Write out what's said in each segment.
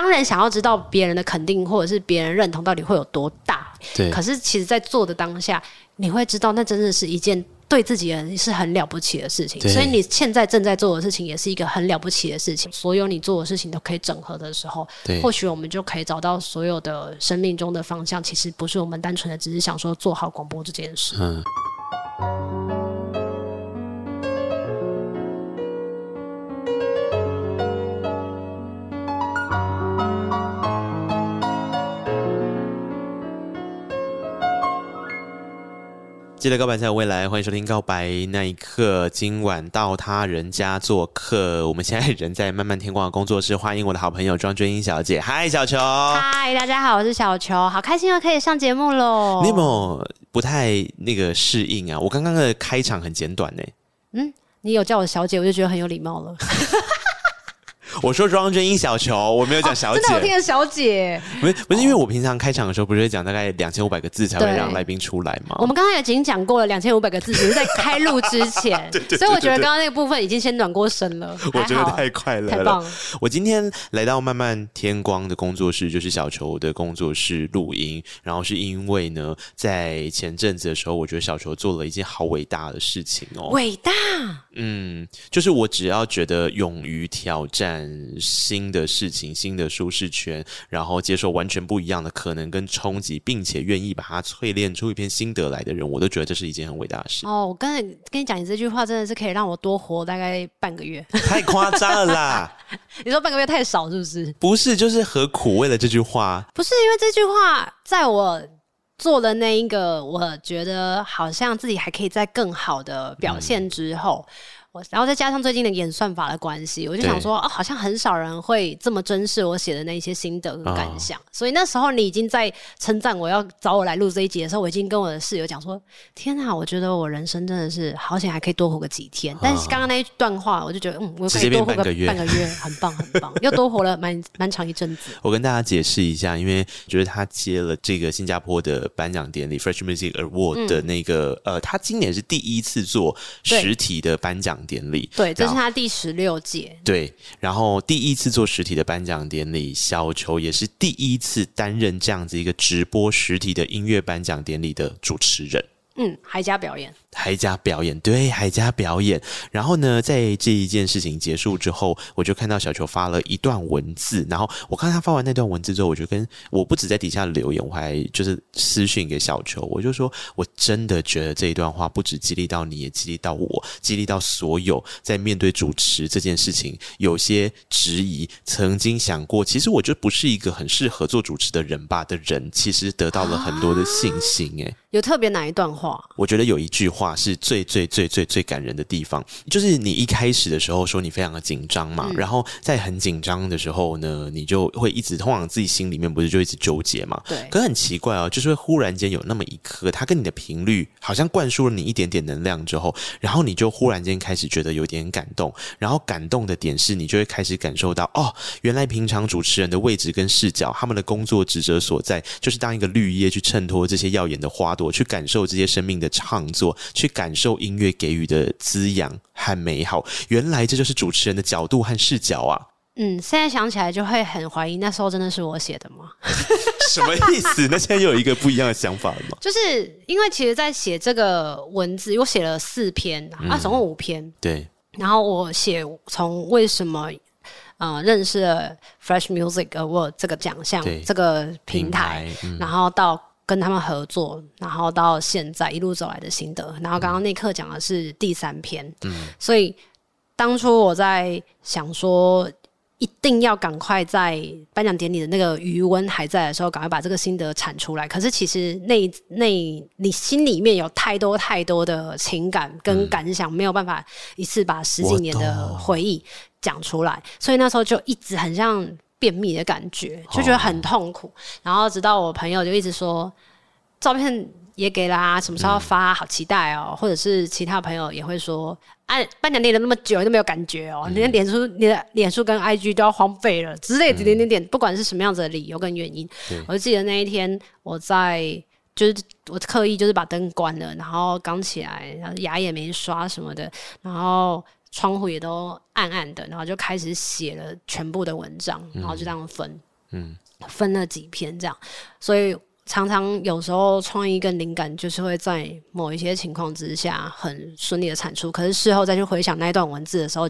当然想要知道别人的肯定或者是别人认同到底会有多大。对。可是其实，在做的当下，你会知道，那真的是一件对自己人是很了不起的事情。所以你现在正在做的事情，也是一个很了不起的事情。所有你做的事情都可以整合的时候，对，或许我们就可以找到所有的生命中的方向。其实不是我们单纯的只是想说做好广播这件事。嗯。记得告白才有未来，欢迎收听《告白那一刻》。今晚到他人家做客，我们现在人在漫漫天光的工作室，欢迎我的好朋友庄鹃瑛小姐。嗨，小球！嗨，大家好，我是小球，好开心又可以上节目喽。你有没有不太那个适应啊？我刚刚的开场很简短呢。嗯，你有叫我小姐，我就觉得很有礼貌了。我说庄真英小球，我没有讲小姐。哦、真的，我听的小姐。不是不是，因为我平常开场的时候不是会讲大概两千五百个字才会让来宾出来吗？我们刚刚已经讲过了两千五百个字，只是在开录之前。对，对，对，对，对，对，所以我觉得刚刚那个部分已经先暖过身了。我觉得太快乐了，太棒了。我今天来到慢慢天光的工作室，就是小球的工作室录音。然后是因为呢，在前阵子的时候，我觉得小球做了一件好伟大的事情哦。伟大。嗯，就是我只要觉得勇于挑战新。的事情，新的舒适圈，然后接受完全不一样的可能跟冲击，并且愿意把它淬炼出一篇心得来的人，我都觉得这是一件很伟大的事。哦，我刚才跟你讲，你这句话真的是可以让我多活大概半个月，太夸张了啦！你说半个月太少是不是？不是，就是何苦为了这句话？不是因为这句话，在我做了那一个，我觉得好像自己还可以再更好的表现之后。嗯然后再加上最近的演算法的关系，我就想说，哦，好像很少人会这么珍视我写的那些心得跟感想。哦。所以那时候你已经在称赞我要找我来录这一集的时候，我已经跟我的室友讲说：“天哪，我觉得我人生真的是好险，还可以多活个几天。”但是刚刚那一段话，我就觉得，嗯，我可以多活个半个月，半个月很棒，很棒，又多活了蛮蛮长一阵子。我跟大家解释一下，因为觉得他接了这个新加坡的颁奖典礼 Fresh Music Award 的那个，嗯、呃，他今年是第一次做实体的颁奖典礼。对，这是他第十六届。对，然后第一次做实体的颁奖典礼，小球也是第一次担任这样子一个直播实体的音乐颁奖典礼的主持人。嗯，还加表演。还加表演，对，还加表演。然后呢，在这一件事情结束之后，我就看到小球发了一段文字。然后我看他发完那段文字之后，我就跟我不止在底下留言，我还就是私讯给小球，我就说，我真的觉得这一段话不止激励到你，也激励到我，激励到所有在面对主持这件事情有些质疑，曾经想过，其实我就不是一个很适合做主持的人吧的人，其实得到了很多的信心。诶，有特别哪一段话？我觉得有一句话。话是最最最最最感人的地方，就是你一开始的时候说你非常的紧张嘛，嗯、然后在很紧张的时候呢，你就会一直通往自己心里面不是就一直纠结嘛？对。可是很奇怪哦，就是会忽然间有那么一刻，它跟你的频率好像灌输了你一点点能量之后，然后你就忽然间开始觉得有点感动，然后感动的点是你就会开始感受到哦，原来平常主持人的位置跟视角，他们的工作职责所在，就是当一个绿叶去衬托这些耀眼的花朵，去感受这些生命的创作。去感受音乐给予的滋养和美好，原来这就是主持人的角度和视角啊！嗯，现在想起来就会很怀疑，那时候真的是我写的吗？什么意思？那现在又有一个不一样的想法了吗？就是因为其实，在写这个文字，我写了四篇、嗯、啊，总共五篇。对。然后我写从为什么呃认识了 Fresh Music Award 这个奖项，这个平台，嗯、然后到。跟他们合作，然后到现在一路走来的心得，然后刚刚那课讲的是第三篇，嗯，所以当初我在想说，一定要赶快在颁奖典礼的那个余温还在的时候，赶快把这个心得产出来。可是其实那那你心里面有太多太多的情感跟感想，嗯，没有办法一次把十几年的回忆讲出来，所以那时候就一直很像。便秘的感觉，就觉得很痛苦。Oh. 然后直到我朋友就一直说，照片也给啦，什么时候发？好期待哦。或者是其他朋友也会说，哎、啊，颁奖练了那么久都没有感觉哦、你的脸书、你的脸书跟 IG 都要荒废了之类的点点点。不管是什么样子的理由跟原因，我就记得那一天我在，就是我刻意就是把灯关了，然后刚起来，然后牙也没刷什么的，然后。窗户也都暗暗的，然后就开始写了全部的文章，然后就这样分。嗯，分了几篇这样，所以常常有时候创意跟灵感就是会在某一些情况之下很顺利的产出，可是事后再去回想那一段文字的时候。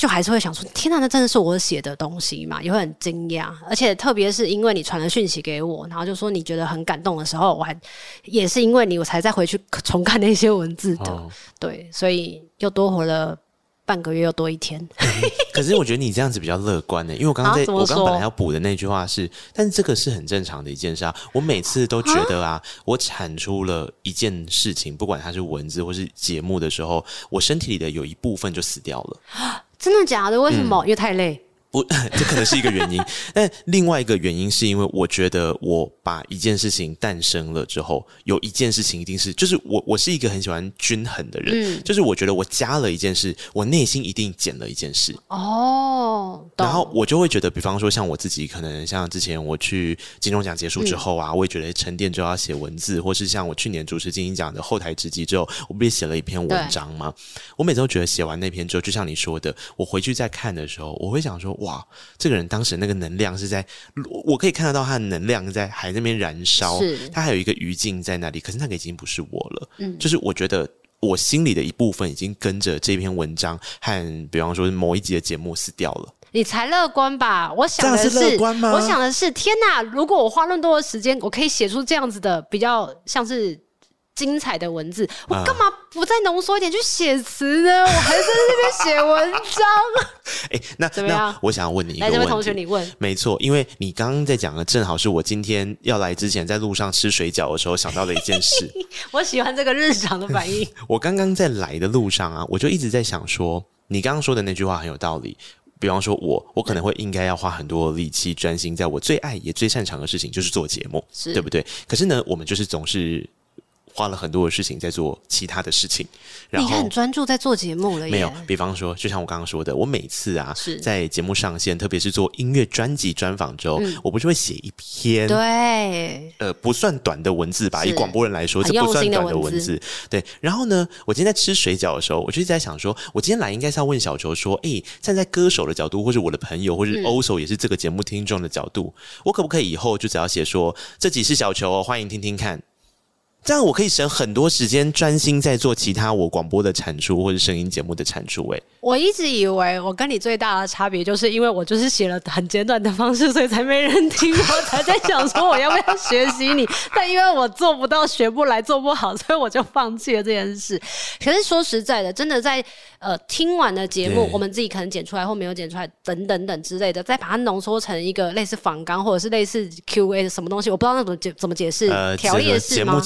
就还是会想说，天哪，那真的是我写的东西嘛？也会很惊讶，而且特别是因为你传了讯息给我，然后就说你觉得很感动的时候，我还也是因为你，我才再回去重看那些文字的。哦、对，所以又多活了半个月，又多一天。嗯、可是我觉得你这样子比较乐观呢，因为我刚刚在、啊、我刚刚本来要补的那句话是，但是这个是很正常的一件事啊。我每次都觉得啊，啊我产出了一件事情，不管它是文字或是节目的时候，我身体里的有一部分就死掉了。真的假的？为什么？嗯、因为太累。不，这可能是一个原因。但另外一个原因是因为我觉得我把一件事情诞生了之后，有一件事情一定是，就是我我是一个很喜欢均衡的人，嗯、就是我觉得我加了一件事，我内心一定减了一件事。哦，然后我就会觉得，比方说像我自己，可能像之前我去金钟奖结束之后啊，嗯、我也觉得沉淀就要写文字，或是像我去年主持金鹰奖的后台直击之后，我不是写了一篇文章吗？我每次都觉得写完那篇之后，就像你说的，我回去再看的时候，我会想说。哇，这个人当时那个能量是在，我可以看得到他的能量在还在那边燃烧，是他还有一个余烬在那里，可是那个已经不是我了。嗯，就是我觉得我心里的一部分已经跟着这篇文章和比方说某一集的节目死掉了。你才乐观吧？我想的是，是乐观吗？我想的是，天哪！如果我花那么多的时间，我可以写出这样子的比较像是。精彩的文字，我干嘛不再浓缩一点去写词呢？我还在那边写文章。哎、欸，那怎么样？我想要问你一个问题，来，这位同学，你问。没错，因为你刚刚在讲的，正好是我今天要来之前在路上吃水饺的时候想到的一件事。我喜欢这个日常的反应。我刚刚在来的路上啊，我就一直在想说，你刚刚说的那句话很有道理。比方说我，我我可能会应该要花很多力气，专心在我最爱也最擅长的事情，就是做节目，对不对？可是呢，我们就是总是。花了很多的事情在做其他的事情，然后你很专注在做节目了耶。没有，比方说，就像我刚刚说的，我每次啊，是在节目上线，特别是做音乐专辑专访之后，嗯、我不是会写一篇对，呃，不算短的文字吧？以广播人来说，这不算短的文字。对。然后呢，我今天在吃水饺的时候，我就一直在想说，我今天来应该是要问小球说，哎，站在歌手的角度，或者我的朋友，或者欧手也是这个节目听众的角度，嗯、我可不可以以后就只要写说，这集是小球哦，欢迎听听看。这样我可以省很多时间，专心在做其他我广播的产出或者声音节目的产出。哎，我一直以为我跟你最大的差别，就是因为我就是写了很简短的方式，所以才没人听。我才在想说我要不要学习你，但因为我做不到、学不来、做不好，所以我就放弃了这件事。可是说实在的，真的在呃听完的节目，我们自己可能剪出来或没有剪出来，等等等之类的，再把它浓缩成一个类似仿纲或者是类似 Q&A 的什么东西，我不知道那怎么解怎么解释。呃，条列式吗？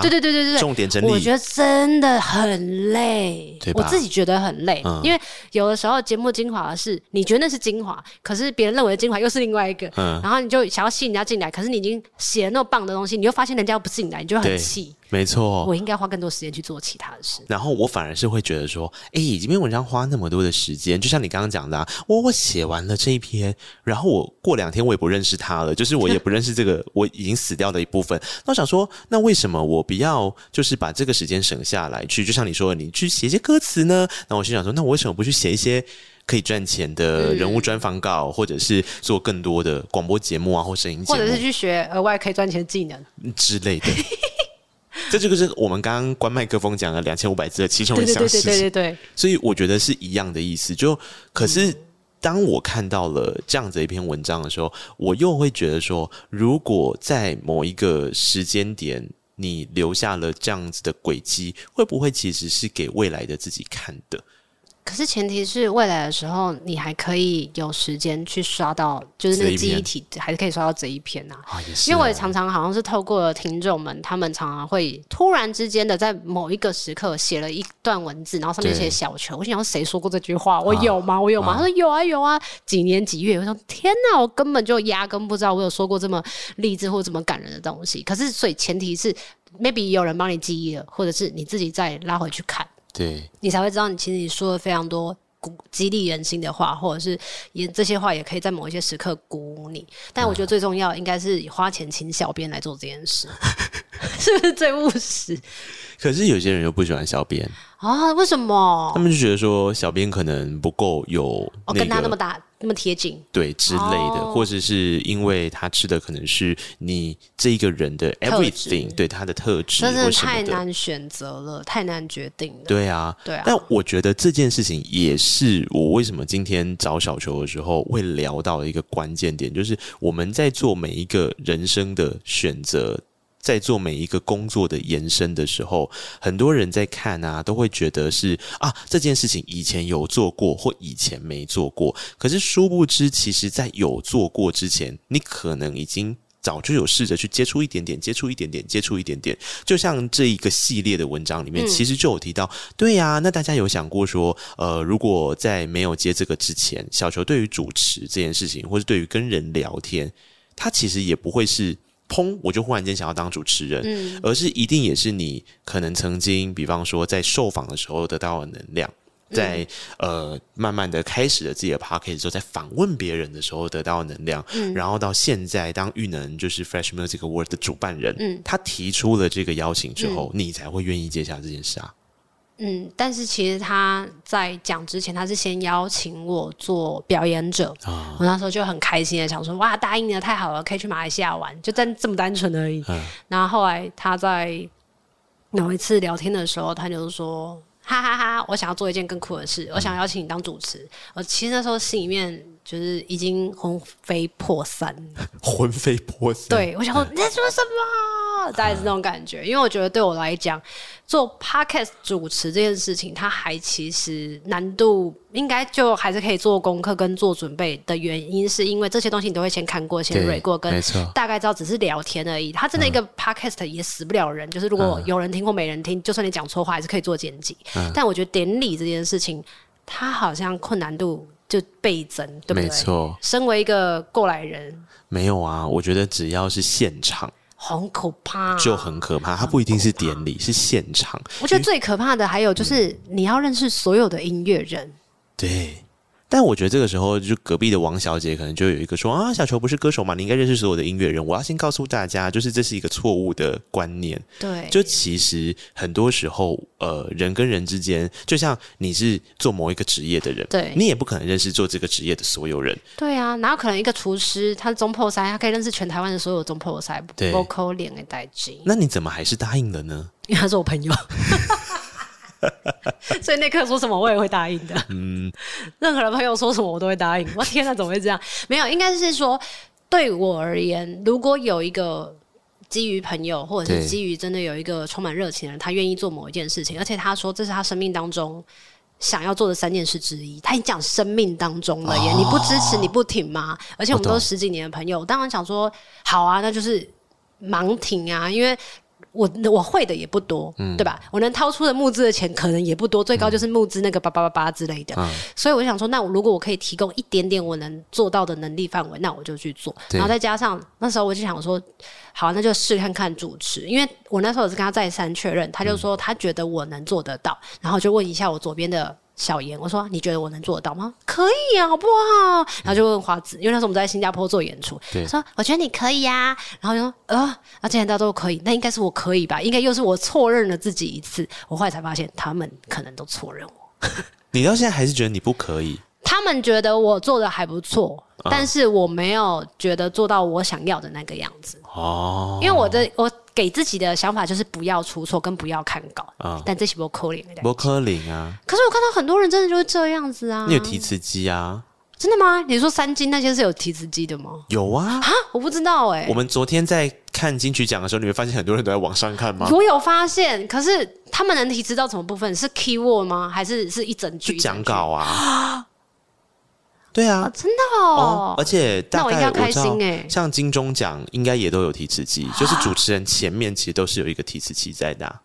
对对对对对，重点整理。我觉得真的很累，吧？我自己觉得很累，嗯、因为有的时候节目精华的是你觉得那是精华，可是别人认为的精华又是另外一个，嗯、然后你就想要吸引人家进来，可是你已经写了那么棒的东西，你又发现人家又不进来，你就很气。没错，我应该花更多时间去做其他的事。然后我反而是会觉得说，哎，这篇文章花那么多的时间，就像你刚刚讲的，啊，我我写完了这一篇，然后我过两天我也不认识他了，就是我也不认识这个 我已经死掉的一部分。那我想说，那为什么我不要就是把这个时间省下来去，就像你说的，你去写一些歌词呢？那我心想说，那我为什么不去写一些可以赚钱的人物专访稿，嗯、或者是做更多的广播节目啊，或声音节目，或者是去学额外可以赚钱的技能之类的。这这个是我们刚刚关麦克风讲了两千五百字的其中一项事情，对对对对对，所以我觉得是一样的意思。就可是当我看到了这样子一篇文章的时候，我又会觉得说，如果在某一个时间点你留下了这样子的轨迹，会不会其实是给未来的自己看的？可是前提是未来的时候，你还可以有时间去刷到，就是那个记忆体还是可以刷到这一篇呐、啊。啊、因为我也常常好像是透过听众们，他们常常会突然之间的在某一个时刻写了一段文字，然后上面写小球。我想说谁说过这句话？我有吗？我有吗？啊、他说有啊有啊，几年几月？我说天哪，我根本就压根不知道我有说过这么励志或这么感人的东西。可是所以前提是，maybe 有人帮你记忆了，或者是你自己再拉回去看。对，你才会知道，你其实你说了非常多鼓激励人心的话，或者是也这些话也可以在某一些时刻鼓舞你。但我觉得最重要应该是花钱请小编来做这件事，是不是最务实？可是有些人又不喜欢小编啊？为什么？他们就觉得说小编可能不够有、那个、哦，跟他那么大那么贴近，对之类的，哦、或者是因为他吃的可能是你这一个人的 everything，对他的特质，真的太难选择了，太难决定了。对啊，对啊。但我觉得这件事情也是我为什么今天找小球的时候会聊到的一个关键点，就是我们在做每一个人生的选择。在做每一个工作的延伸的时候，很多人在看啊，都会觉得是啊，这件事情以前有做过或以前没做过。可是殊不知，其实在有做过之前，你可能已经早就有试着去接触一点点，接触一点点，接触一点点。就像这一个系列的文章里面，其实就有提到，嗯、对呀、啊，那大家有想过说，呃，如果在没有接这个之前，小球对于主持这件事情，或是对于跟人聊天，他其实也不会是。砰！我就忽然间想要当主持人，嗯，而是一定也是你可能曾经，比方说在受访的时候得到的能量，在、嗯、呃慢慢的开始了自己的 podcast 之后，在访问别人的时候得到的能量，嗯，然后到现在当玉能就是 Fresh Music Award 的主办人，嗯，他提出了这个邀请之后，嗯、你才会愿意接下这件事啊。嗯，但是其实他在讲之前，他是先邀请我做表演者。哦、我那时候就很开心的想说，哇，答应的太好了，可以去马来西亚玩，就单这么单纯而已。嗯、然后后来他在某一次聊天的时候，他就说，哈哈哈哈，我想要做一件更酷的事，嗯、我想邀请你当主持。我其实那时候心里面就是已经魂飞魄散，魂飞魄散。对，我想说、嗯、你在说什么？大概是那种感觉，因为我觉得对我来讲，做 podcast 主持这件事情，它还其实难度应该就还是可以做功课跟做准备的原因，是因为这些东西你都会先看过、先 read 过，跟大概知道只是聊天而已。它真的一个 podcast 也死不了人，就是如果有人听或没人听，就算你讲错话，还是可以做剪辑。但我觉得典礼这件事情，它好像困难度就倍增，对不对？没错。身为一个过来人，没有啊，我觉得只要是现场。很可怕，就很可怕。它不一定是典礼，是现场。我觉得最可怕的还有就是，你要认识所有的音乐人。对。但我觉得这个时候，就隔壁的王小姐可能就有一个说啊，小球不是歌手嘛，你应该认识所有的音乐人。我要先告诉大家，就是这是一个错误的观念。对，就其实很多时候，呃，人跟人之间，就像你是做某一个职业的人，对，你也不可能认识做这个职业的所有人。对啊，哪有可能一个厨师他是中破塞，他可以认识全台湾的所有中破塞？对，不可能的代金。那你怎么还是答应了呢？因 为他是我朋友。所以那刻说什么我也会答应的。嗯，任何的朋友说什么我都会答应。我天哪，怎么会这样？没有，应该是说对我而言，如果有一个基于朋友，或者是基于真的有一个充满热情的人，他愿意做某一件事情，而且他说这是他生命当中想要做的三件事之一。他已经讲生命当中了耶，哦、你不支持你不挺吗？而且我们都十几年的朋友，我当然想说好啊，那就是盲挺啊，因为。我我会的也不多，嗯、对吧？我能掏出的募资的钱可能也不多，最高就是募资那个八八八八之类的。嗯、所以我想说，那我如果我可以提供一点点我能做到的能力范围，那我就去做。然后再加上那时候我就想说，好，那就试看看主持，因为我那时候也是跟他再三确认，他就说他觉得我能做得到，嗯、然后就问一下我左边的。小严，我说你觉得我能做得到吗？可以啊，好不好？然后就问华子，因为那时候我们在新加坡做演出，他说我觉得你可以呀、啊。然后就说呃，那既然大家都可以，那应该是我可以吧？应该又是我错认了自己一次。我后来才发现，他们可能都错认我。你到现在还是觉得你不可以？他们觉得我做的还不错，嗯、但是我没有觉得做到我想要的那个样子哦。因为我的我。给自己的想法就是不要出错，跟不要看稿。啊，但这是不可能的。不可能啊！可是我看到很多人真的就是这样子啊。你有提词机啊？真的吗？你说三金那些是有提词机的吗？有啊。啊，我不知道哎。我们昨天在看金曲奖的时候，你会发现很多人都在网上看吗？我有发现，可是他们能提词到什么部分？是 keyword 吗？还是是一整句讲稿啊？对啊，哦、真的哦，哦，而且大概我，那我一定要开心哎，像金钟奖应该也都有提词机，啊、就是主持人前面其实都是有一个提词器在的、啊。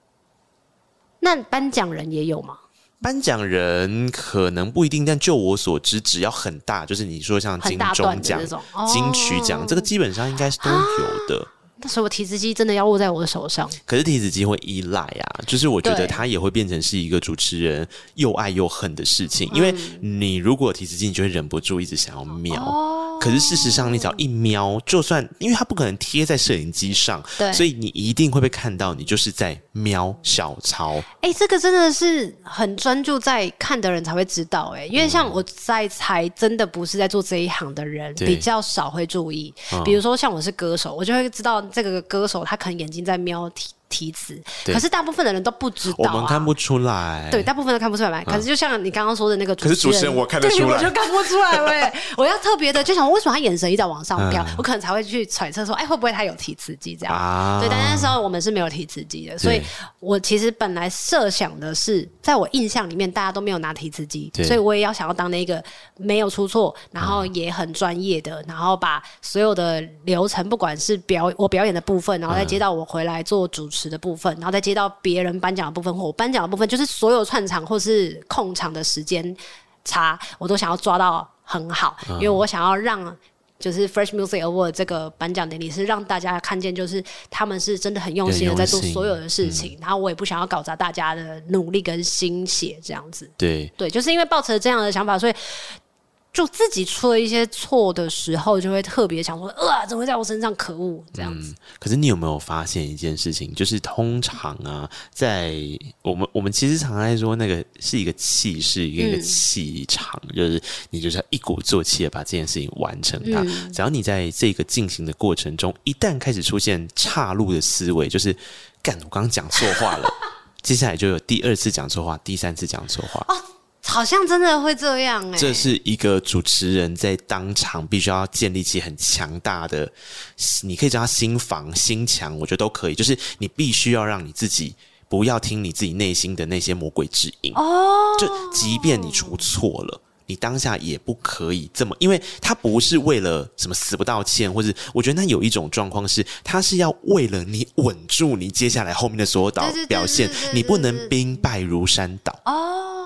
那颁奖人也有吗？颁奖人可能不一定，但就我所知，只要很大，就是你说像金钟奖、哦、金曲奖，这个基本上应该是都有的。所以我提子机真的要握在我的手上。可是提子机会依赖啊，就是我觉得它也会变成是一个主持人又爱又恨的事情，因为你如果提子机，你就会忍不住一直想要瞄。哦可是事实上，你只要一瞄，就算因为它不可能贴在摄影机上，对，所以你一定会被看到，你就是在瞄小抄。哎、欸，这个真的是很专注在看的人才会知道、欸，哎，因为像我在才，真的不是在做这一行的人，比较少会注意。比如说像我是歌手，我就会知道这个歌手他可能眼睛在瞄题。提词，可是大部分的人都不知道、啊，我们看不出来。对，大部分都看不出来。可是就像你刚刚说的那个主持人，可是主持人我看得出来，我就看不出来。喂，我要特别的，就想为什么他眼神一直在往上飘、嗯，我可能才会去揣测说，哎，会不会他有提词机这样、啊？对，但那时候我们是没有提词机的，所以我其实本来设想的是，在我印象里面大家都没有拿提词机，所以我也要想要当那个没有出错，然后也很专业的、嗯，然后把所有的流程，不管是表我表演的部分，然后再接到我回来做主持的部分，然后再。接到别人颁奖的部分或我颁奖的部分，就是所有串场或是控场的时间差，我都想要抓到很好，因为我想要让就是 Fresh Music Award 这个颁奖典礼是让大家看见，就是他们是真的很用心的在做所有的事情，然后我也不想要搞砸大家的努力跟心血这样子。对对，就是因为抱持这样的想法，所以。就自己出了一些错的时候，就会特别想说，呃，怎么会在我身上？可恶，这样子。嗯，可是你有没有发现一件事情？就是通常啊，在我们我们其实常常在说，那个是一个气势，一个气场，嗯，就是你就是要一鼓作气的把这件事情完成它。嗯，只要你在这个进行的过程中，一旦开始出现岔路的思维，就是干，我刚刚讲错话了，接下来就有第二次讲错话，第三次讲错话。哦好像真的会这样哎、欸，这是一个主持人在当场必须要建立起很强大的，你可以叫他心防心墙，我觉得都可以。就是你必须要让你自己不要听你自己内心的那些魔鬼之音哦。就即便你出错了，你当下也不可以这么，因为他不是为了什么死不道歉，或者我觉得他有一种状况是，他是要为了你稳住你接下来后面的所有导表现，你不能兵败如山倒哦。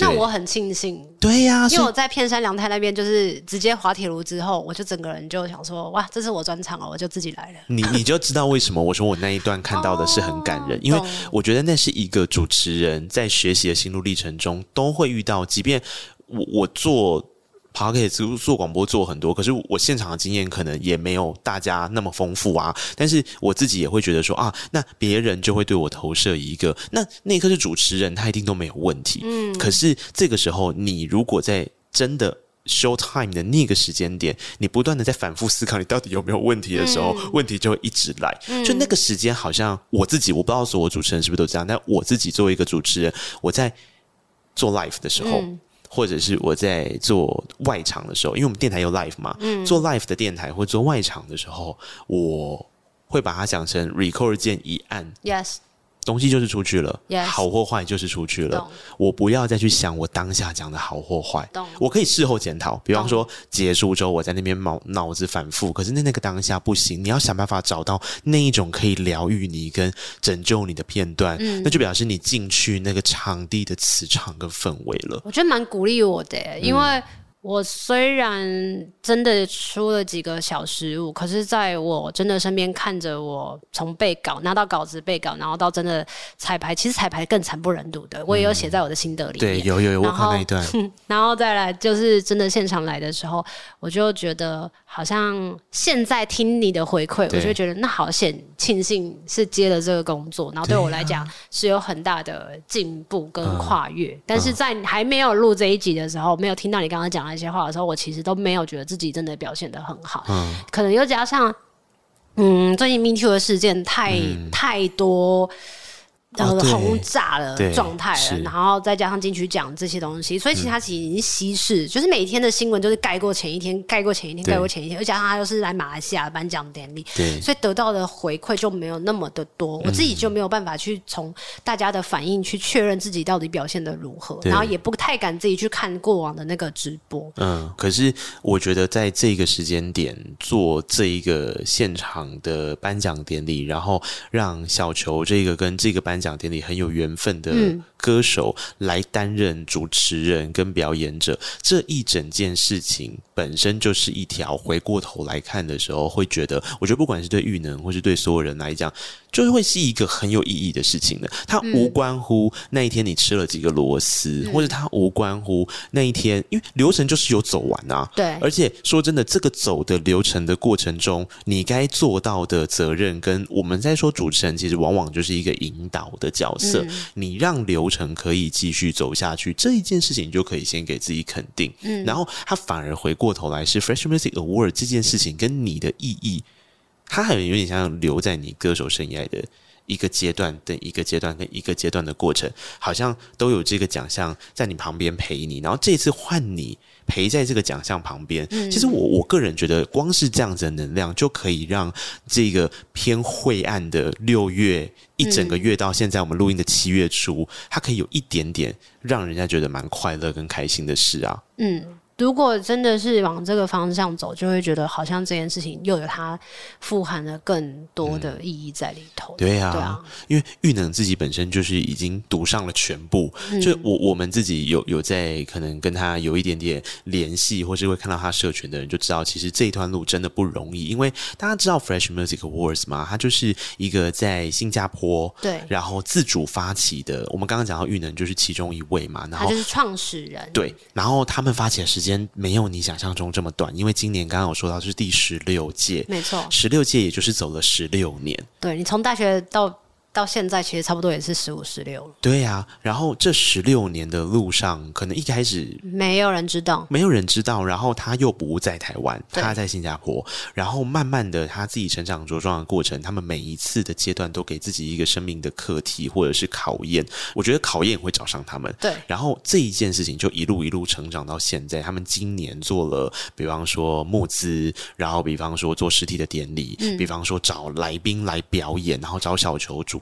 那我很庆幸，对呀、啊，因为我在片山凉太那边，就是直接滑铁卢之后，我就整个人就想说，哇，这是我专场哦，我就自己来了。你你就知道为什么我说我那一段看到的是很感人，哦、因为我觉得那是一个主持人在学习的心路历程中都会遇到，即便我我做。爬可以做做广播做很多，可是我现场的经验可能也没有大家那么丰富啊。但是我自己也会觉得说啊，那别人就会对我投射一个，那那一刻是主持人，他一定都没有问题。嗯，可是这个时候，你如果在真的 show time 的那个时间点，你不断的在反复思考你到底有没有问题的时候，嗯、问题就会一直来。就那个时间，好像我自己我不知道所有主持人是不是都这样，但我自己作为一个主持人，我在做 life 的时候。嗯或者是我在做外场的时候，因为我们电台有 live 嘛，嗯，做 live 的电台或做外场的时候，我会把它讲成 record 键一按，yes。东西就是出去了，yes. 好或坏就是出去了。我不要再去想我当下讲的好或坏，我可以事后检讨。比方说结束之后，我在那边脑脑子反复，可是那那个当下不行，你要想办法找到那一种可以疗愈你跟拯救你的片段，嗯，那就表示你进去那个场地的磁场跟氛围了。我觉得蛮鼓励我的，因为。嗯我虽然真的出了几个小失误，可是在我真的身边看着我从背稿拿到稿子背稿，然后到真的彩排，其实彩排更惨不忍睹的，我也有写在我的心得里面。嗯、对，有有有，我看那一段。然后再来就是真的现场来的时候，我就觉得好像现在听你的回馈，我就觉得那好险，庆幸是接了这个工作，然后对我来讲是有很大的进步跟跨越。嗯、但是在还没有录这一集的时候，没有听到你刚刚讲。那些话的时候，我其实都没有觉得自己真的表现的很好。嗯，可能又加上，嗯，最近 Me Too 的事件太、嗯、太多。然后轰炸了状态了，然后再加上金曲奖这些东西，所以其实它其实已经稀释、嗯，就是每天的新闻就是盖过前一天，盖过前一天，盖过前一天，而加上他又是来马来西亚颁奖典礼，对，所以得到的回馈就没有那么的多，我自己就没有办法去从大家的反应去确认自己到底表现的如何，然后也不太敢自己去看过往的那个直播。嗯，可是我觉得在这个时间点做这一个现场的颁奖典礼，然后让小球这个跟这个颁颁奖典礼很有缘分的歌手来担任主持人跟表演者，嗯、这一整件事情本身就是一条回过头来看的时候，会觉得，我觉得不管是对玉能或是对所有人来讲，就是会是一个很有意义的事情的。它无关乎那一天你吃了几个螺丝，嗯、或者它无关乎那一天，因为流程就是有走完啊。对，而且说真的，这个走的流程的过程中，你该做到的责任，跟我们在说主持人，其实往往就是一个引导的角色。嗯、你让流程可以继续走下去，这一件事情就可以先给自己肯定。嗯，然后他反而回过头来是 Fresh Music Award 这件事情跟你的意义，它还有点像留在你歌手生涯的一个阶段的一个阶段跟一个阶段的过程，好像都有这个奖项在你旁边陪你，然后这次换你。陪在这个奖项旁边，其实我我个人觉得，光是这样子的能量就可以让这个偏晦暗的六月一整个月到现在我们录音的七月初，它可以有一点点让人家觉得蛮快乐跟开心的事啊。嗯。如果真的是往这个方向走，就会觉得好像这件事情又有它富含了更多的意义在里头。嗯、对啊，对啊，因为玉能自己本身就是已经读上了全部，嗯、就我我们自己有有在可能跟他有一点点联系，或是会看到他社群的人就知道，其实这一段路真的不容易。因为大家知道 Fresh Music Awards 吗？它就是一个在新加坡对，然后自主发起的。我们刚刚讲到玉能就是其中一位嘛，然后他就是创始人对，然后他们发起的时间。没有你想象中这么短，因为今年刚刚有说到是第十六届，没错，十六届也就是走了十六年。对，你从大学到。到现在其实差不多也是十五、十六了。对呀、啊，然后这十六年的路上，可能一开始没有人知道，没有人知道。然后他又不在台湾，他在新加坡。然后慢慢的，他自己成长茁壮的过程，他们每一次的阶段都给自己一个生命的课题或者是考验。我觉得考验会找上他们。对。然后这一件事情就一路一路成长到现在。他们今年做了，比方说募资，然后比方说做实体的典礼，嗯、比方说找来宾来表演，然后找小球主。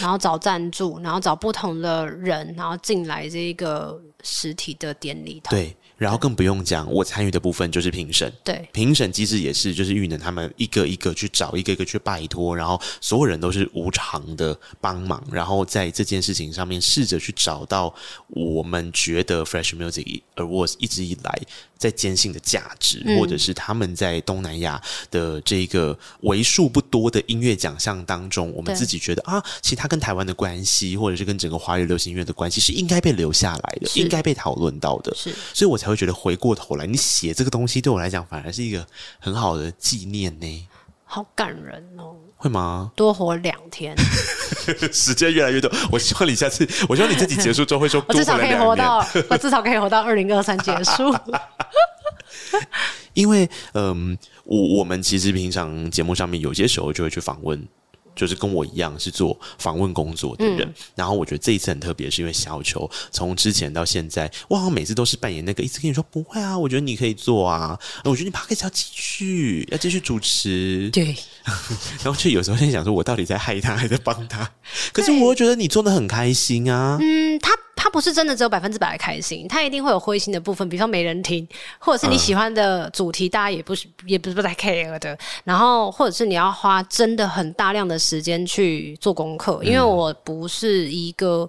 然后找赞助，然后找不同的人，然后进来这个实体的典礼。对。然后更不用讲，我参与的部分就是评审。对，评审机制也是，就是玉能他们一个一个去找，一个一个去拜托，然后所有人都是无偿的帮忙，然后在这件事情上面试着去找到我们觉得 Fresh Music Awards 一直以来在坚信的价值，嗯、或者是他们在东南亚的这个为数不多的音乐奖项当中，我们自己觉得啊，其实它跟台湾的关系，或者是跟整个华语流行音乐的关系，是应该被留下来的，应该被讨论到的。是，所以我才。才会觉得回过头来，你写这个东西对我来讲反而是一个很好的纪念呢。好感人哦！会吗？多活两天，时间越来越多。我希望你下次，我希望你这集结束之后会说，我至少可以活到，我至少可以活到二零二三结束。因为，嗯，我我们其实平常节目上面有些时候就会去访问。就是跟我一样是做访问工作的人，嗯、然后我觉得这一次很特别，是因为小球从之前到现在，我好像每次都是扮演那个，一直跟你说不会啊，我觉得你可以做啊，我觉得你 Podcast 要继续，要继续主持，对，然后就有时候在想说，我到底在害他还在帮他？可是我又觉得你做的很开心啊，嗯，他。他不是真的只有百分之百的开心，他一定会有灰心的部分，比如说没人听，或者是你喜欢的主题，大家也不是、嗯、也不是不太 care 的。然后，或者是你要花真的很大量的时间去做功课，因为我不是一个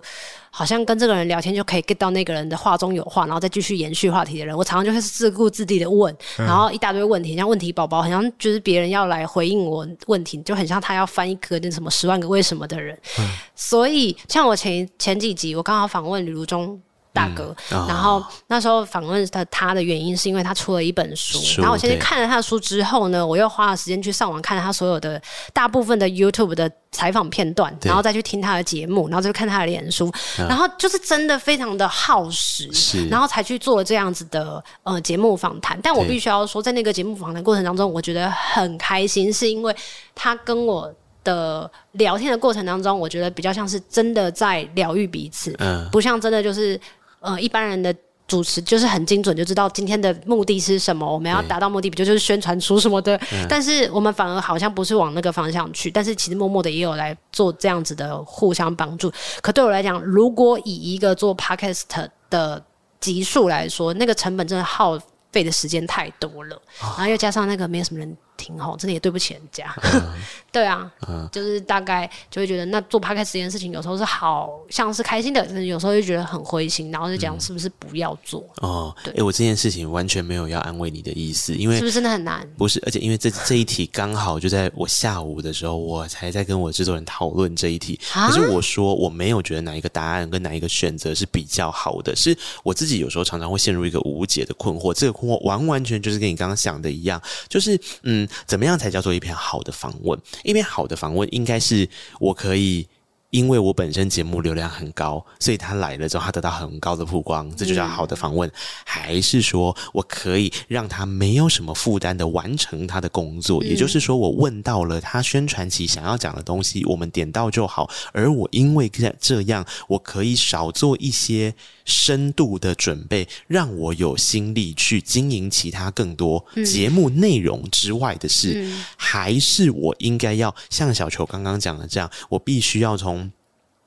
好像跟这个人聊天就可以 get 到那个人的话中有话，然后再继续延续话题的人。我常常就会自顾自地的问，然后一大堆问题，像问题宝宝，好像就是别人要来回应我问题，就很像他要翻一个那什么十万个为什么的人。嗯、所以，像我前前几集，我刚好访问。李如中大哥，嗯哦、然后那时候访问他，他的原因是因为他出了一本书，书然后我先去看了他的书之后呢，我又花了时间去上网看了他所有的大部分的 YouTube 的采访片段，然后再去听他的节目，然后再去看他的脸书，嗯、然后就是真的非常的耗时，然后才去做这样子的呃节目访谈。但我必须要说，在那个节目访谈过程当中，我觉得很开心，是因为他跟我。的聊天的过程当中，我觉得比较像是真的在疗愈彼此，嗯，不像真的就是呃一般人的主持就是很精准，就知道今天的目的是什么，我们要达到目的，比如就是宣传出什么的。嗯、但是我们反而好像不是往那个方向去，但是其实默默的也有来做这样子的互相帮助。可对我来讲，如果以一个做 podcast 的集数来说，那个成本真的耗费的时间太多了，然后又加上那个没有什么人。听吼，真的也对不起人家。嗯、对啊，嗯、就是大概就会觉得，那做 podcast 这件事情有时候是好像是开心的，有时候就觉得很灰心，然后就讲是不是不要做、嗯、哦？对，哎、欸，我这件事情完全没有要安慰你的意思，因为是不是真的很难？不是，而且因为这这一题刚好就在我下午的时候，我才在跟我制作人讨论这一题。啊、可是我说我没有觉得哪一个答案跟哪一个选择是比较好的，是我自己有时候常常会陷入一个无解的困惑，这个困惑完完全就是跟你刚刚想的一样，就是嗯，怎么样才叫做一篇好的访问？一篇好的访问应该是我可以。因为我本身节目流量很高，所以他来了之后，他得到很高的曝光，这就叫好的访问。嗯、还是说我可以让他没有什么负担的完成他的工作？嗯、也就是说，我问到了他宣传期想要讲的东西，我们点到就好。而我因为这样，我可以少做一些深度的准备，让我有心力去经营其他更多节目内容之外的事。嗯、还是我应该要像小球刚刚讲的这样，我必须要从。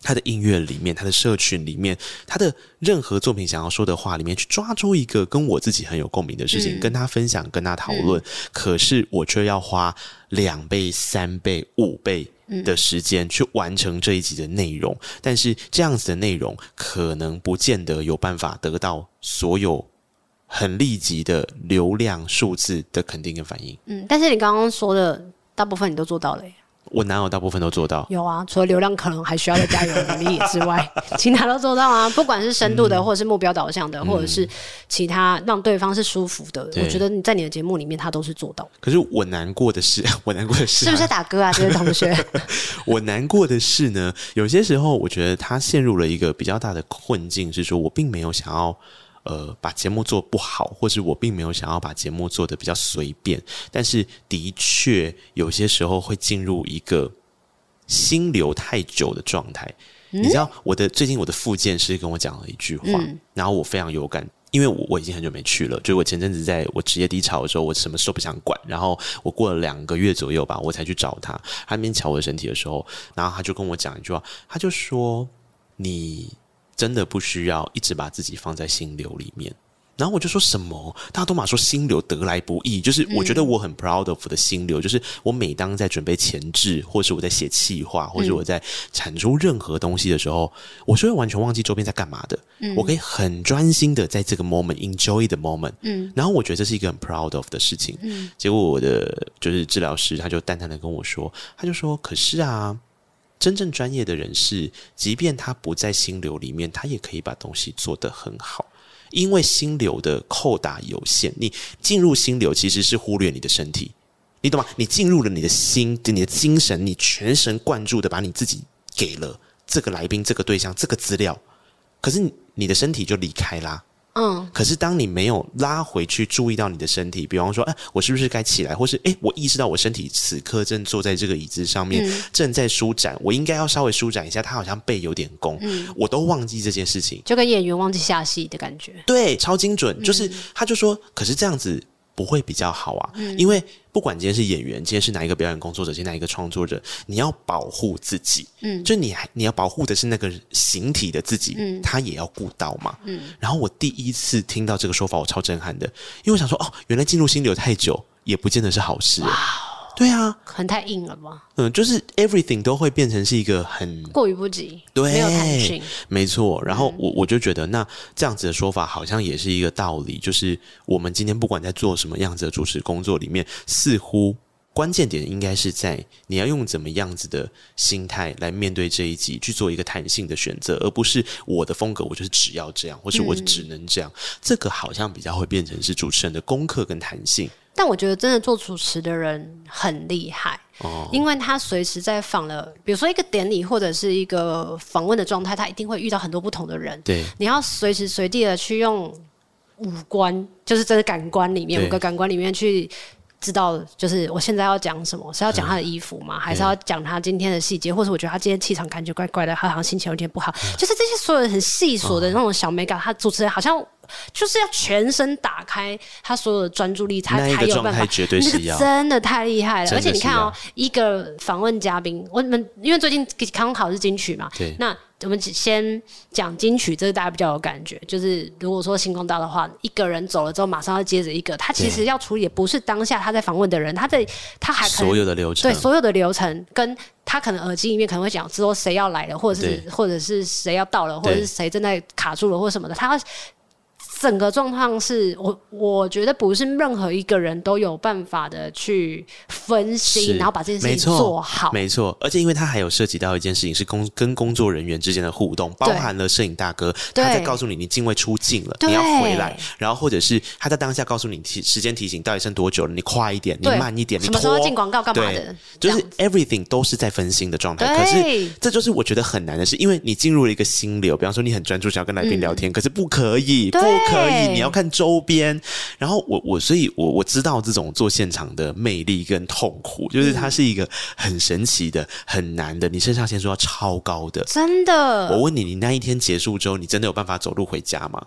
他的音乐里面，他的社群里面，他的任何作品想要说的话里面，去抓住一个跟我自己很有共鸣的事情，嗯、跟他分享，跟他讨论。嗯、可是我却要花两倍、三倍、五倍的时间去完成这一集的内容。嗯、但是这样子的内容，可能不见得有办法得到所有很立即的流量数字的肯定跟反应。嗯，但是你刚刚说的大部分你都做到了耶。我哪有大部分都做到？有啊，除了流量可能还需要再加油努力之外，其他都做到啊。不管是深度的，嗯、或者是目标导向的，嗯、或者是其他让对方是舒服的，对我觉得你在你的节目里面，他都是做到。可是我难过的是，我难过的是、啊，是不是打歌啊？这位同学，我难过的是呢，有些时候我觉得他陷入了一个比较大的困境，是说我并没有想要。呃，把节目做不好，或是我并没有想要把节目做得比较随便，但是的确有些时候会进入一个心流太久的状态。嗯、你知道，我的最近我的副健师跟我讲了一句话，嗯、然后我非常有感，因为我我已经很久没去了，就是我前阵子在我职业低潮的时候，我什么事都不想管，然后我过了两个月左右吧，我才去找他，他那边瞧我的身体的时候，然后他就跟我讲一句话，他就说你。真的不需要一直把自己放在心流里面，然后我就说什么？大家都嘛说心流得来不易，就是我觉得我很 proud of 的心流，嗯、就是我每当在准备前置，或是我在写企划，或是我在产出任何东西的时候，嗯、我是会完全忘记周边在干嘛的。嗯、我可以很专心的在这个 moment enjoy the moment。嗯，然后我觉得这是一个很 proud of 的事情。嗯，结果我的就是治疗师，他就淡淡的跟我说，他就说：“可是啊。”真正专业的人士，即便他不在心流里面，他也可以把东西做得很好。因为心流的扣打有限，你进入心流其实是忽略你的身体，你懂吗？你进入了你的心，你的精神，你全神贯注的把你自己给了这个来宾、这个对象、这个资料，可是你的身体就离开啦。嗯，可是当你没有拉回去注意到你的身体，比方说，哎，我是不是该起来，或是哎，我意识到我身体此刻正坐在这个椅子上面，嗯、正在舒展，我应该要稍微舒展一下，他好像背有点弓，嗯、我都忘记这件事情，就跟演员忘记下戏的感觉，对，超精准，就是他就说，可是这样子。不会比较好啊，嗯、因为不管今天是演员，今天是哪一个表演工作者，今天哪一个创作者，你要保护自己，嗯，就你还你要保护的是那个形体的自己，嗯，他也要顾到嘛，嗯。然后我第一次听到这个说法，我超震撼的，因为我想说，哦，原来进入心流太久也不见得是好事。对啊，可能太硬了吧？嗯，就是 everything 都会变成是一个很过于不及，对，没有弹性，没错。然后我我就觉得，那这样子的说法好像也是一个道理，就是我们今天不管在做什么样子的主持工作里面，似乎关键点应该是在你要用怎么样子的心态来面对这一集，去做一个弹性的选择，而不是我的风格，我就是只要这样，或是我只能这样。嗯、这个好像比较会变成是主持人的功课跟弹性。但我觉得真的做主持的人很厉害，哦，因为他随时在访了，比如说一个典礼或者是一个访问的状态，他一定会遇到很多不同的人。对，你要随时随地的去用五官，就是这个感官里面五个感官里面去知道，就是我现在要讲什么，是要讲他的衣服吗？嗯、还是要讲他今天的细节？或者我觉得他今天气场感觉怪怪的，他好像心情有点不好。嗯、就是这些所有很细琐的那种小美感，他主持人好像。就是要全身打开，他所有的专注力，他才有办法。绝对是要，那个真的太厉害了。而且你看哦，一个访问嘉宾，我们因为最近刚好是金曲嘛，对，那我们先讲金曲，这个大家比较有感觉。就是如果说星光大道的话，一个人走了之后，马上要接着一个。他其实要处理，也不是当下他在访问的人，他在他还所有的流程，对所有的流程，跟他可能耳机里面可能会讲说谁要来了，或者是或者是谁要到了，或者是谁正在卡住了，或者什么的，他要。整个状况是我，我觉得不是任何一个人都有办法的去分析，然后把这件事情做好。没错，而且因为他还有涉及到一件事情，是工跟工作人员之间的互动，包含了摄影大哥他在告诉你你境外出镜了，你要回来，然后或者是他在当下告诉你提时间提醒到底剩多久了，你快一点，你慢一点，你什么时候进广告干嘛的，就是 everything 都是在分心的状态。可是这就是我觉得很难的是，因为你进入了一个心流，比方说你很专注想要跟来宾聊天，嗯、可是不可以，不。可以，你要看周边。然后我我，所以我我知道这种做现场的魅力跟痛苦，就是它是一个很神奇的、很难的，你肾上腺素要超高的，真的。我问你，你那一天结束之后，你真的有办法走路回家吗？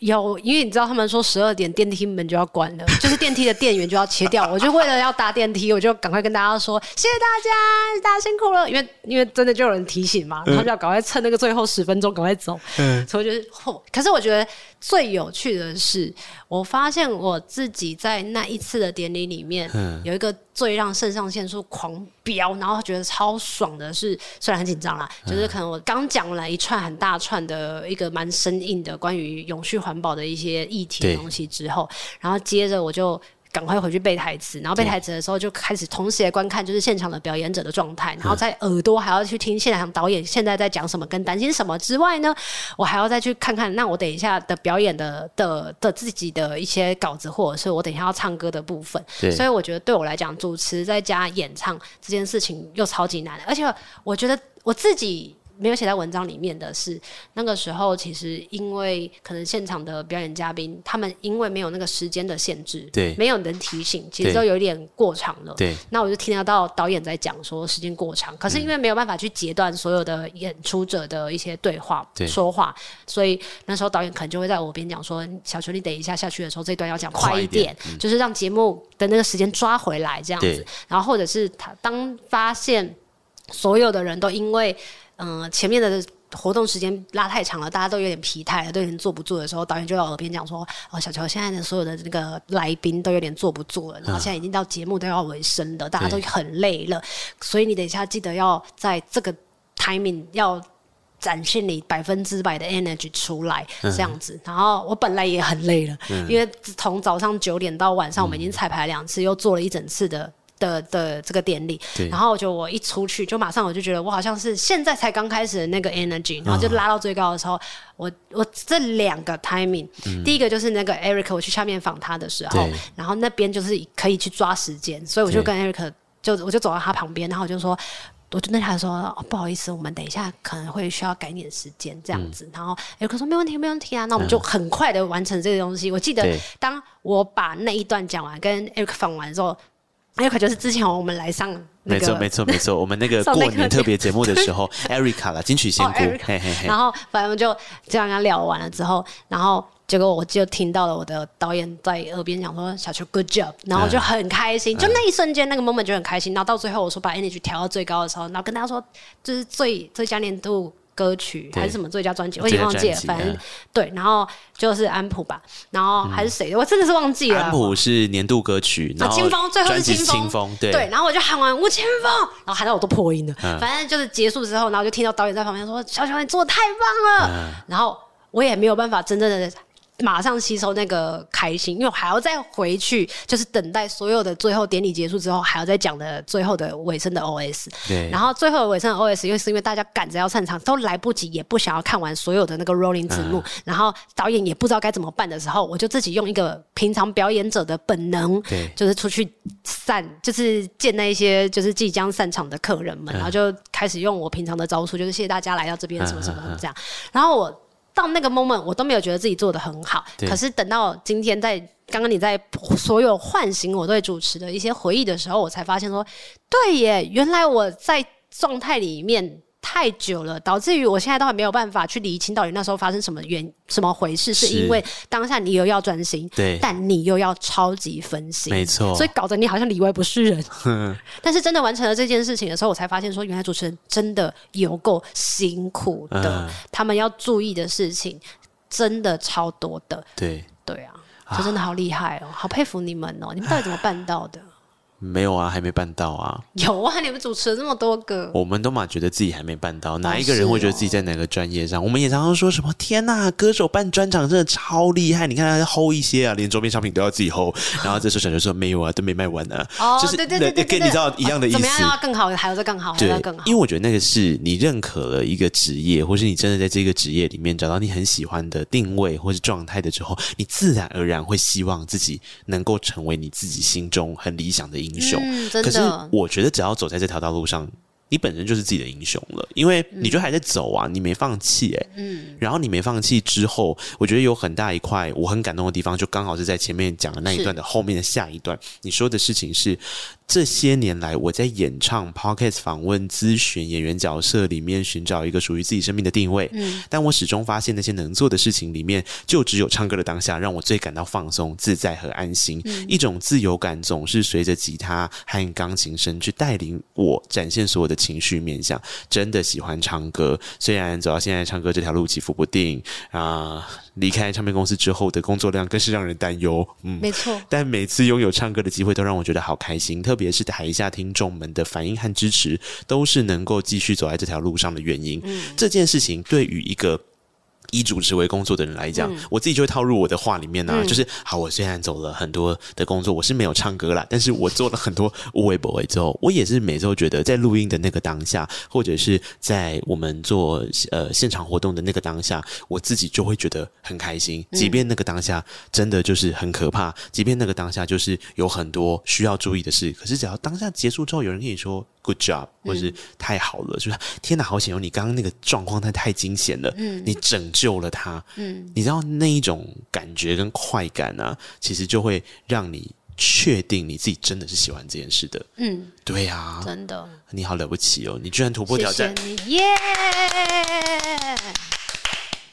有，因为你知道他们说十二点电梯门就要关了，就是电梯的电源就要切掉。我就为了要搭电梯，我就赶快跟大家说谢谢大家，大家辛苦了。因为因为真的就有人提醒嘛，他们就要赶快趁那个最后十分钟赶快走。嗯，所以就是后，可是我觉得最有趣的是，我发现我自己在那一次的典礼里面嗯有一个。最让肾上腺素狂飙，然后觉得超爽的是，虽然很紧张啦，就是可能我刚讲了一串很大串的一个蛮生硬的关于永续环保的一些议题的东西之后，然后接着我就。赶快回去背台词，然后背台词的时候就开始同时观看，就是现场的表演者的状态，然后在耳朵还要去听现场导演现在在讲什么跟担心什么之外呢，我还要再去看看，那我等一下的表演的的的自己的一些稿子，或者是我等一下要唱歌的部分。所以我觉得对我来讲，主持再加演唱这件事情又超级难，而且我觉得我自己。没有写在文章里面的是，那个时候其实因为可能现场的表演嘉宾，他们因为没有那个时间的限制，对，没有人提醒，其实都有点过长了。对，那我就听得到导演在讲说时间过长，可是因为没有办法去截断所有的演出者的一些对话、对。说话，所以那时候导演可能就会在我边讲说：“小球，你等一下下去的时候，这段要讲快一点，一点就是让节目的那个时间抓回来这样子。”然后或者是他当发现所有的人都因为嗯、呃，前面的活动时间拉太长了，大家都有点疲态了，都有点坐不住的时候，导演就在耳边讲说：“哦，小乔，现在的所有的那个来宾都有点坐不住了，然后现在已经到节目都要尾声了，大家都很累了，所以你等一下记得要在这个 timing 要展现你百分之百的 energy 出来，这样子。然后我本来也很累了，因为从早上九点到晚上，我们已经彩排两次，又做了一整次的。”的的这个典礼，然后就我一出去，就马上我就觉得我好像是现在才刚开始的那个 energy，然后就拉到最高的时候，我我这两个 timing，嗯，第一个就是那个 Eric，我去下面访他的时候，然后那边就是可以去抓时间，所以我就跟 Eric 就我就走到他旁边，然后我就说，我就跟他说，哦，不好意思，我们等一下可能会需要改点时间这样子，嗯，然后 Eric 说没问题没问题啊，那我们就很快的完成这个东西。我记得当我把那一段讲完，跟 Eric 访完之后。那可就是之前我们来上，没错没错没错，我们 那个过年特别节目的时候，Erica 啦，金曲仙姑，然后反正就这样跟他聊完了之后，然后结果我就听到了我的导演在耳边讲说：“小球，good job。”然后我就很开心，就那一瞬间那个 moment 就很开心。然后到最后我说把 energy 调到最高的时候，然后跟大家说就是最最佳年度。歌曲还是什么最佳专辑，我已经忘记了。反正对，然后就是安普吧，然后还是谁，我真的是忘记了。安普是年度歌曲，然后清风最后是清风，对对。然后我就喊完吴清风，然后喊到我都破音了。反正就是结束之后，然后就听到导演在旁边说：“小乔，你做的太棒了。”然后我也没有办法真正的。马上吸收那个开心，因为我还要再回去，就是等待所有的最后典礼结束之后，还要再讲的最后的尾声的 OS。对。然后最后的尾声的 OS，又是因为大家赶着要散场，都来不及，也不想要看完所有的那个 rolling 字幕，嗯，然后导演也不知道该怎么办的时候，我就自己用一个平常表演者的本能，对，就是出去散，就是见那一些就是即将散场的客人们，嗯，然后就开始用我平常的招数，就是谢谢大家来到这边，什么什么这样，然后我。到那个 moment，我都没有觉得自己做的很好。可是等到今天，在刚刚你在所有唤醒我对主持的一些回忆的时候，我才发现说，对耶，原来我在状态里面。太久了，导致于我现在都还没有办法去理清到底那时候发生什么原什么回事，是。因为当下你又要专心，对，但你又要超级分心，没错，所以搞得你好像里外不是人。但是真的完成了这件事情的时候，我才发现说，原来主持人真的有够辛苦的，嗯、他们要注意的事情真的超多的。对。对啊，就真的好厉害哦，好佩服你们哦，你们到底怎么办到的？没有啊，还没办到啊。有啊，你们主持了这么多个，我们都嘛觉得自己还没办到。哪一个人会觉得自己在哪个专业上？我们也常常说什么“天呐，歌手办专场真的超厉害！”你看他 hold 一些啊，连周边商品都要自己 hold。然后这时候小球说：“没有啊，都没卖完呢。”哦，就是对对对对，跟你知道一样的意思。怎么样要更好？还要再更好，还要更好。因为我觉得那个是你认可了一个职业，或是你真的在这个职业里面找到你很喜欢的定位或是状态的时候，你自然而然会希望自己能够成为你自己心中很理想的英雄。嗯，可是我觉得，只要走在这条道路上，你本身就是自己的英雄了，因为你就还在走啊，你没放弃哎，嗯，然后你没放弃之后，我觉得有很大一块我很感动的地方，就刚好是在前面讲的那一段的后面的下一段，你说的事情是。这些年来，我在演唱、Podcast 访问、咨询演员角色里面寻找一个属于自己生命的定位。嗯，但我始终发现那些能做的事情里面，就只有唱歌的当下让我最感到放松、自在和安心。嗯，一种自由感总是随着吉他和钢琴声去带领我展现所有的情绪面向。真的喜欢唱歌，虽然走到现在唱歌这条路起伏不定啊。离开唱片公司之后的工作量更是让人担忧。嗯，没错。但每次拥有唱歌的机会，都让我觉得好开心。特别是台下听众们的反应和支持，都是能够继续走在这条路上的原因。嗯，这件事情对于一个。以主持为工作的人来讲，嗯、我自己就会套入我的话里面呢、啊，嗯、就是好。我虽然走了很多的工作，我是没有唱歌啦，但是我做了很多无为不为之后，我也是每周觉得在录音的那个当下，或者是在我们做呃现场活动的那个当下，我自己就会觉得很开心。即便那个当下真的就是很可怕，即便那个当下就是有很多需要注意的事，可是只要当下结束之后，有人跟你说。Good job，或是太好了，就是天哪，好险有你！刚刚那个状况太太惊险了，嗯，你拯救了他，嗯，你知道那一种感觉跟快感啊，其实就会让你确定你自己真的是喜欢这件事的，嗯，对呀，真的，你好了不起哦，你居然突破挑战，耶！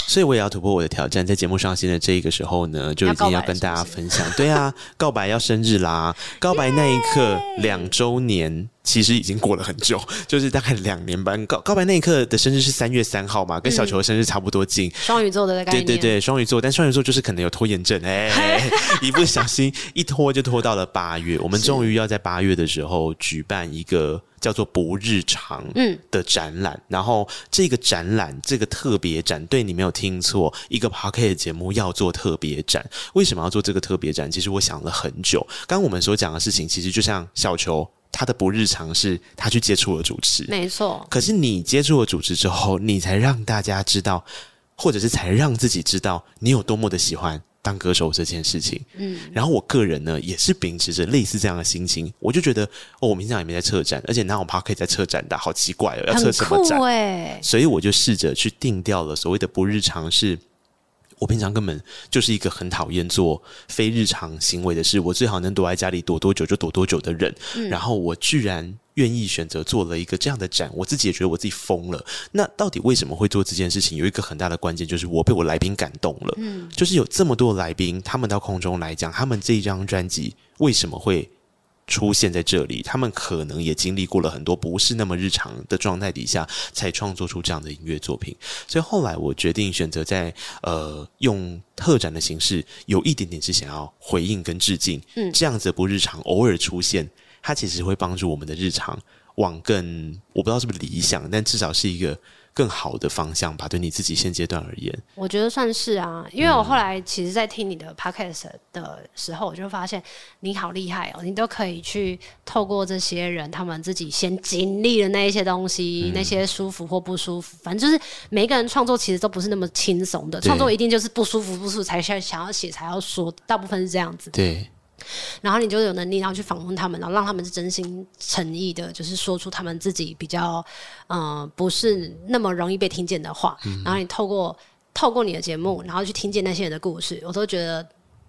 所以我也要突破我的挑战，在节目上线的这一个时候呢，就已经要跟大家分享。对啊，告白要生日啦！告白那一刻，两周年其实已经过了很久，就是大概两年半。告告白那一刻的生日是三月三号嘛，跟小球的生日差不多近。双鱼座的概念，对对对，双鱼座，但双鱼座就是可能有拖延症，哎，一不小心一拖就拖到了八月。我们终于要在八月的时候举办一个。叫做不日常的展览，嗯、然后这个展览这个特别展，对你没有听错，一个 Podcast 节目要做特别展，为什么要做这个特别展？其实我想了很久。刚刚我们所讲的事情，其实就像小球他的不日常是他去接触了主持，没错。可是你接触了主持之后，你才让大家知道，或者是才让自己知道你有多么的喜欢。当歌手这件事情，嗯，然后我个人呢也是秉持着类似这样的心情，我就觉得哦，我平常也没在策展，而且哪有趴可以在策展的，好奇怪哦，要策什么展？欸、所以我就试着去定掉了所谓的不日常是，我平常根本就是一个很讨厌做非日常行为的事，我最好能躲在家里躲多久就躲多久的人，嗯、然后我居然。愿意选择做了一个这样的展，我自己也觉得我自己疯了。那到底为什么会做这件事情？有一个很大的关键就是我被我来宾感动了。嗯，就是有这么多来宾，他们到空中来讲，他们这一张专辑为什么会出现在这里？他们可能也经历过了很多不是那么日常的状态底下，才创作出这样的音乐作品。所以后来我决定选择在呃用特展的形式，有一点点是想要回应跟致敬。嗯，这样子不日常偶尔出现。它其实会帮助我们的日常往更，我不知道是不是理想，但至少是一个更好的方向吧。对你自己现阶段而言，我觉得算是啊。因为我后来其实，在听你的 podcast 的时候，我就发现你好厉害哦，你都可以去透过这些人他们自己先经历的那一些东西，嗯、那些舒服或不舒服，反正就是每一个人创作其实都不是那么轻松的，创作一定就是不舒服不舒服才想想要写才要说，大部分是这样子。对。然后你就有能力，然后去访问他们，然后让他们是真心诚意的，就是说出他们自己比较，嗯、呃，不是那么容易被听见的话。然后你透过透过你的节目，然后去听见那些人的故事，我都觉得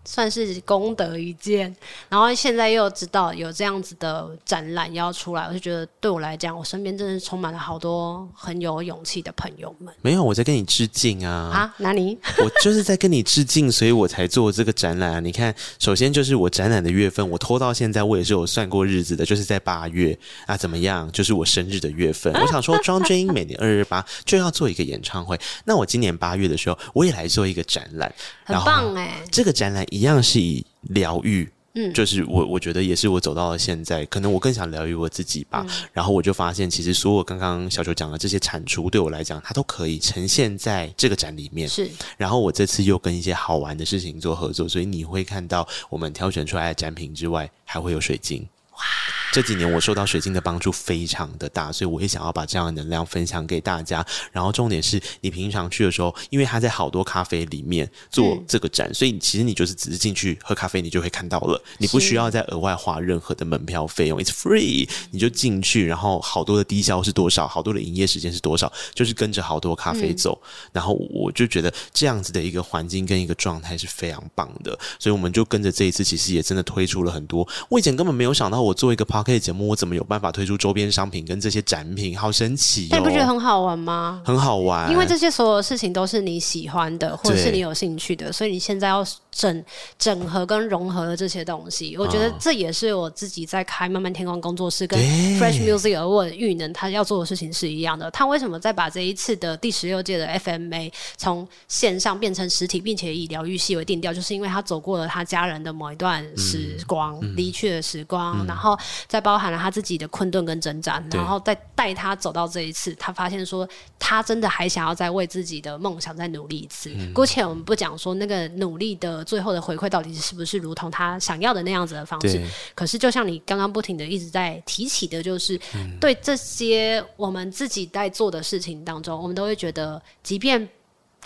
算是功德一件。然后现在又知道有这样子的展览要出来，我就觉得对我来讲，我身边真的充满了好多很有勇气的朋友们。没有，我在跟你致敬啊！啊，哪里？我就是在跟你致敬，所以我才做这个展览啊！你看，首先就是我展览的月份，我拖到现在，我也是有算过日子的，就是在八月啊。怎么样？就是我生日的月份。我想说，庄鹃瑛每年二月八就要做一个演唱会，那我今年八月的时候，我也来做一个展览，很棒哎！这个展览一样是以疗愈。嗯，就是我，我觉得也是我走到了现在，可能我更想疗愈我自己吧。嗯、然后我就发现，其实所有刚刚小球讲的这些产出，对我来讲，它都可以呈现在这个展里面。是。然后我这次又跟一些好玩的事情做合作，所以你会看到我们挑选出来的展品之外，还会有水晶。哇！这几年我受到水晶的帮助非常的大，所以我也想要把这样的能量分享给大家。然后重点是你平常去的时候，因为他在好多咖啡里面做这个展，嗯、所以其实你就是只是进去喝咖啡，你就会看到了，你不需要再额外花任何的门票费用，It's free，你就进去，然后好多的低消是多少，好多的营业时间是多少，就是跟着好多咖啡走。嗯、然后我就觉得这样子的一个环境跟一个状态是非常棒的，所以我们就跟着这一次，其实也真的推出了很多。我以前根本没有想到，我做一个 Podcast 节目，我怎么有办法推出周边商品跟这些展品？好神奇哦！你不觉得很好玩吗？很好玩，因为这些所有事情都是你喜欢的，或者是你有兴趣的，所以你现在要整整合跟融合的这些东西，我觉得这也是我自己在开慢慢天光工作室跟 Fresh Music Award 玉能他要做的事情是一样的。他为什么在把这一次的第十六届的 FMA 从线上变成实体，并且以疗愈系为定调，就是因为他走过了他家人的某一段时光，嗯、离去的时光，嗯、然后再包含了他自己的困顿跟挣扎，然后再带他走到这一次，他发现说他真的还想要再为自己的梦想再努力一次。嗯、姑且我们不讲说那个努力的。最后的回馈到底是不是如同他想要的那样子的方式？可是就像你刚刚不停的一直在提起的，就是、嗯、对这些我们自己在做的事情当中，我们都会觉得，即便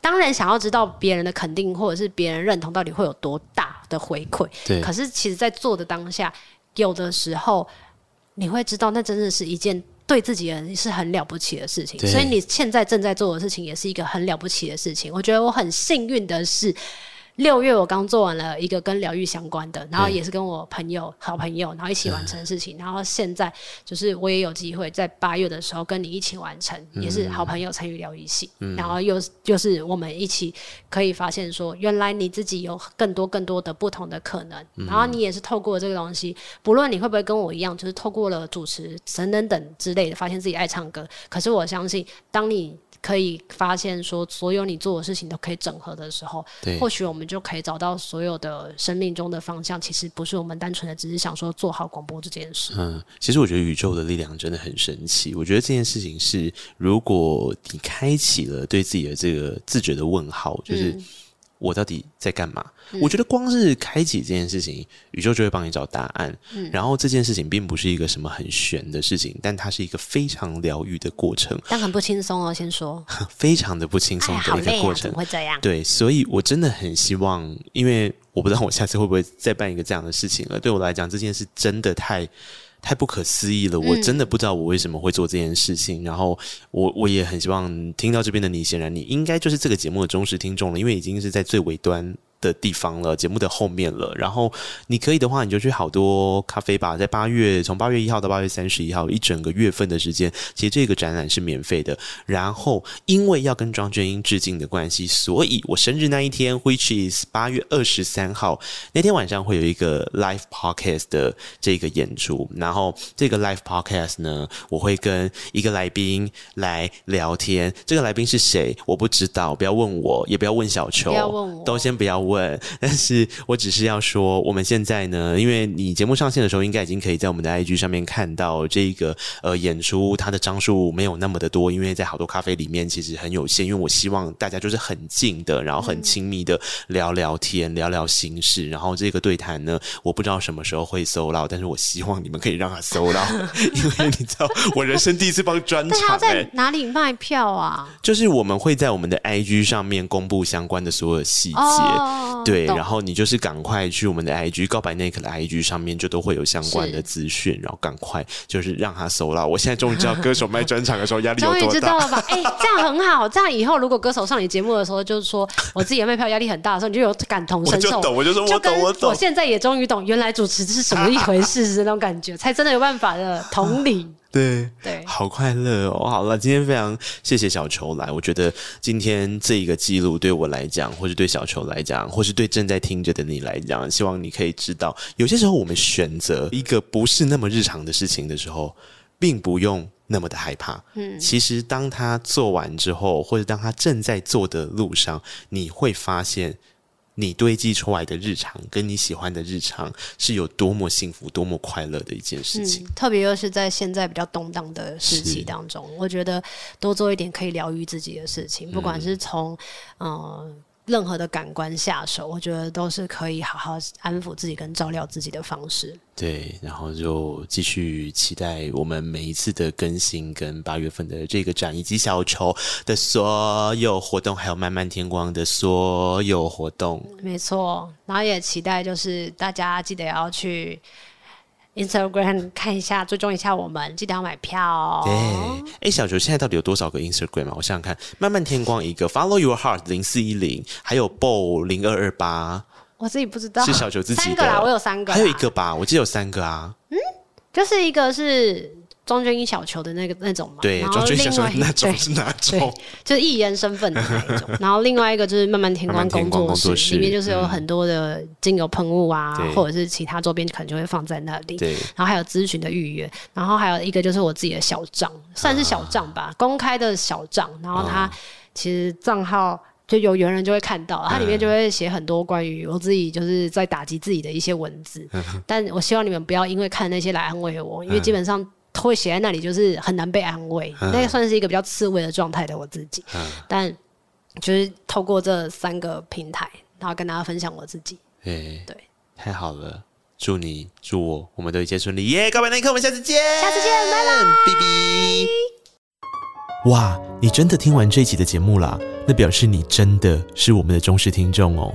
当然想要知道别人的肯定或者是别人认同到底会有多大的回馈，对可是其实，在做的当下，有的时候你会知道，那真的是一件对自己人是很了不起的事情。所以你现在正在做的事情，也是一个很了不起的事情。我觉得我很幸运的是。六月我刚做完了一个跟疗愈相关的，然后也是跟我朋友、嗯、好朋友，然后一起完成的事情。嗯、然后现在就是我也有机会在八月的时候跟你一起完成，嗯、也是好朋友参与疗愈系，嗯、然后又就是我们一起可以发现说，原来你自己有更多更多的不同的可能。嗯、然后你也是透过这个东西，不论你会不会跟我一样，就是透过了主持等等等之类的，发现自己爱唱歌。可是我相信，当你可以发现说，所有你做的事情都可以整合的时候，对或许我们就可以找到所有的生命中的方向。其实不是我们单纯的只是想说做好广播这件事。嗯，其实我觉得宇宙的力量真的很神奇。我觉得这件事情是，如果你开启了对自己的这个自觉的问号，就是。嗯我到底在干嘛？嗯、我觉得光是开启这件事情，宇宙就会帮你找答案。嗯，然后这件事情并不是一个什么很玄的事情，但它是一个非常疗愈的过程。但很不轻松哦，先说，非常的不轻松的一个过程。哎啊、怎么会这样？对，所以我真的很希望，因为我不知道我下次会不会再办一个这样的事情了。对我来讲，这件事真的太。太不可思议了！我真的不知道我为什么会做这件事情。嗯、然后我我也很希望听到这边的你，显然你应该就是这个节目的忠实听众了，因为已经是在最尾端的地方了，节目的后面了。然后你可以的话，你就去好多咖啡吧，在八月，从八月一号到八月三十一号，一整个月份的时间，其实这个展览是免费的。然后因为要跟庄娟英致敬的关系，所以我生日那一天，which is 八月二十三号那天晚上会有一个 live podcast 的这个演出。然后这个 live podcast 呢，我会跟一个来宾来聊天。这个来宾是谁？我不知道，不要问我，也不要问小球，不要问我，都先不要问。问，但是我只是要说，我们现在呢，因为你节目上线的时候，应该已经可以在我们的 IG 上面看到这个呃演出，它的张数没有那么的多，因为在好多咖啡里面其实很有限。因为我希望大家就是很近的，然后很亲密的聊聊天，聊聊心事。然后这个对谈呢，我不知道什么时候会 sold out，但是我希望你们可以让它 sold out，因为你知道我人生第一次帮专场、欸，他在哪里卖票啊？就是我们会在我们的 IG 上面公布相关的所有细节。Oh. 哦，对，然后你就是赶快去我们的 IG 告白那一刻的 IG 上面，就都会有相关的资讯，然后赶快就是让他搜了。我现在终于知道歌手卖专场的时候压力有多大，终于知道了吧？哎、欸，这样很好，这样以后如果歌手上你节目的时候，就是说我自己的卖票压力很大的时候，你就有感同身受。我就懂，我就说我懂，我懂。我现在也终于懂，原来主持是什么一回事，是那种感觉，才真的有办法的同理。对对，好快乐哦！好了，今天非常谢谢小球来。我觉得今天这一个记录对我来讲，或是对小球来讲，或是对正在听着的你来讲，希望你可以知道，有些时候我们选择一个不是那么日常的事情的时候，并不用那么的害怕。嗯，其实当他做完之后，或者当他正在做的路上，你会发现。你堆积出来的日常，跟你喜欢的日常，是有多么幸福、多么快乐的一件事情。嗯、特别又是在现在比较动荡的时期当中，我觉得多做一点可以疗愈自己的事情，不管是从嗯。呃任何的感官下手，我觉得都是可以好好安抚自己跟照料自己的方式。对，然后就继续期待我们每一次的更新，跟八月份的这个展，以及小球的所有活动，还有漫漫天光的所有活动。没错，然后也期待就是大家记得要去。Instagram 看一下，追踪一下我们，记得要买票哦。对，哎、欸，小球现在到底有多少个 Instagram 啊？我想想看，漫漫天光一个，Follow Your Heart 零四一零，还有 Bo 零二二八，我自己不知道，是小球自己的。三个啦，我有三个，还有一个吧，我记得有三个啊。嗯，就是一个是。庄鹃一小球的那个那种嘛，对，庄鹃小球那种是哪种？就是艺人身份的那一种。然后另外一个就是慢慢天光工作室，里面就是有很多的精油喷雾啊，或者是其他周边可能就会放在那里。对，然后还有咨询的预约，然后还有一个就是我自己的小账，算是小账吧，公开的小账。然后它其实账号就有缘人就会看到，它里面就会写很多关于我自己就是在打击自己的一些文字。但我希望你们不要因为看那些来安慰我，因为基本上。会写在那里，就是很难被安慰。嗯、那个算是一个比较刺猬的状态的我自己，嗯、但就是透过这三个平台，然后跟大家分享我自己。欸、对，太好了！祝你，祝我，我们都一切顺利。耶！告白那一刻，我们下次见，下次见，拜拜，哔哔。哇，你真的听完这一集的节目啦？那表示你真的是我们的忠实听众哦。